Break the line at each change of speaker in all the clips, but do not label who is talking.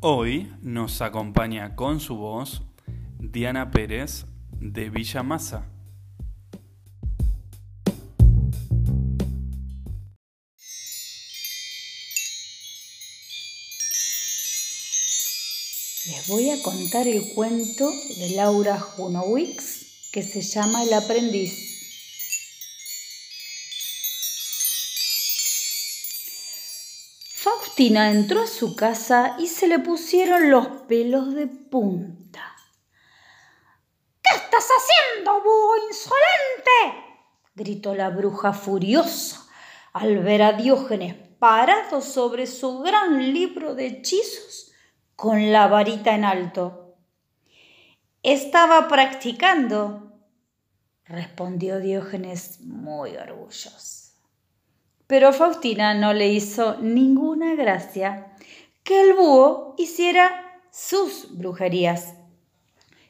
Hoy nos acompaña con su voz Diana Pérez de Villa Masa.
Les voy a contar el cuento de Laura Junowicz que se llama El aprendiz. Faustina entró a su casa y se le pusieron los pelos de punta. ¿Qué estás haciendo, búho insolente? gritó la bruja furiosa al ver a Diógenes parado sobre su gran libro de hechizos con la varita en alto. Estaba practicando, respondió Diógenes muy orgulloso. Pero Faustina no le hizo ninguna gracia que el búho hiciera sus brujerías.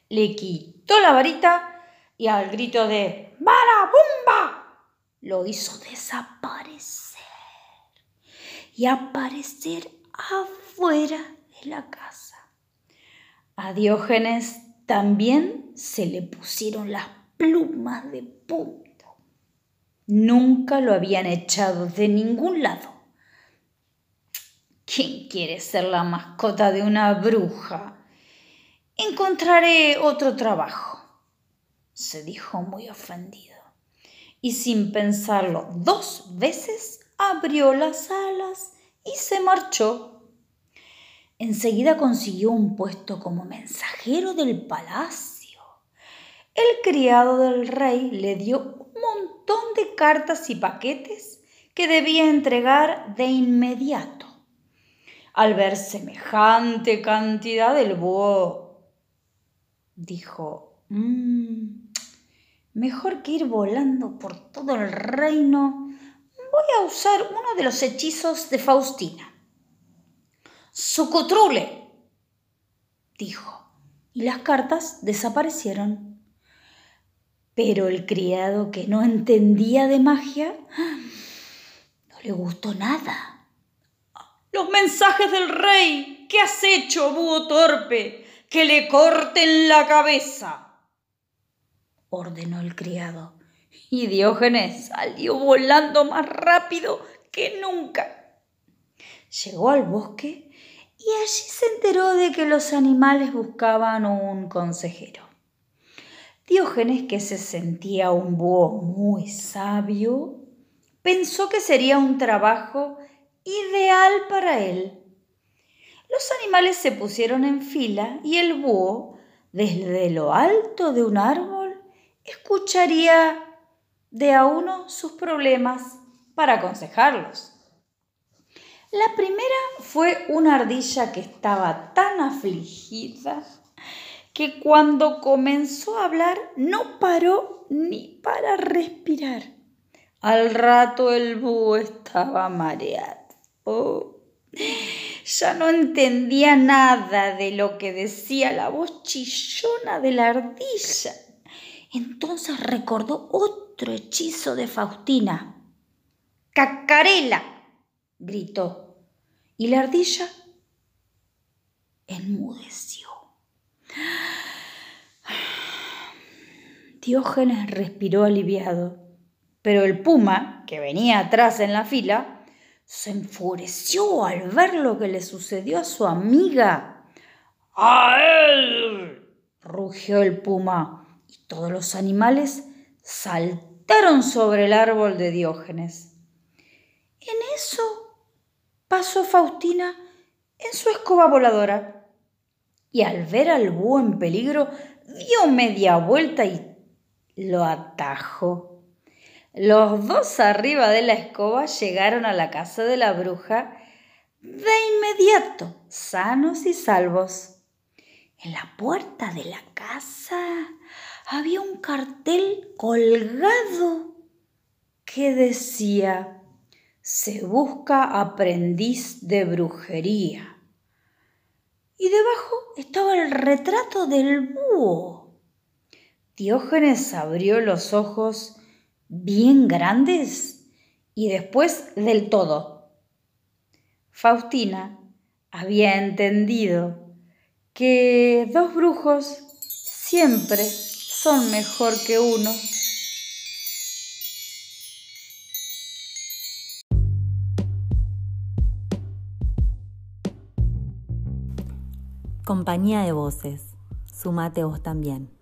Le quitó la varita y al grito de ¡Marabumba! lo hizo desaparecer y aparecer afuera de la casa. A Diógenes también se le pusieron las plumas de punta. Nunca lo habían echado de ningún lado. ¿Quién quiere ser la mascota de una bruja? Encontraré otro trabajo, se dijo muy ofendido. Y sin pensarlo dos veces, abrió las alas y se marchó. Enseguida consiguió un puesto como mensajero del palacio. El criado del rey le dio montón de cartas y paquetes que debía entregar de inmediato. Al ver semejante cantidad, el búho dijo, mm, mejor que ir volando por todo el reino, voy a usar uno de los hechizos de Faustina. ¡Sucutrule! dijo, y las cartas desaparecieron. Pero el criado que no entendía de magia no le gustó nada. Los mensajes del rey. ¿Qué has hecho, búho torpe? Que le corten la cabeza. ordenó el criado. Y Diógenes salió volando más rápido que nunca. Llegó al bosque y allí se enteró de que los animales buscaban un consejero. Diógenes, que se sentía un búho muy sabio, pensó que sería un trabajo ideal para él. Los animales se pusieron en fila y el búho, desde lo alto de un árbol, escucharía de a uno sus problemas para aconsejarlos. La primera fue una ardilla que estaba tan afligida que cuando comenzó a hablar no paró ni para respirar. Al rato el búho estaba mareado. ya no entendía nada de lo que decía la voz chillona de la ardilla. Entonces recordó otro hechizo de Faustina. ¡Cacarela! gritó. Y la ardilla enmudeció. Diógenes respiró aliviado, pero el puma, que venía atrás en la fila, se enfureció al ver lo que le sucedió a su amiga. ¡A él! rugió el puma, y todos los animales saltaron sobre el árbol de Diógenes. En eso pasó Faustina en su escoba voladora y al ver al búho en peligro dio media vuelta y lo atajó. Los dos arriba de la escoba llegaron a la casa de la bruja de inmediato, sanos y salvos. En la puerta de la casa había un cartel colgado que decía, se busca aprendiz de brujería. Y debajo estaba el retrato del búho. Diógenes abrió los ojos bien grandes y después del todo. Faustina había entendido que dos brujos siempre son mejor que uno.
Compañía de voces. Sumate vos también.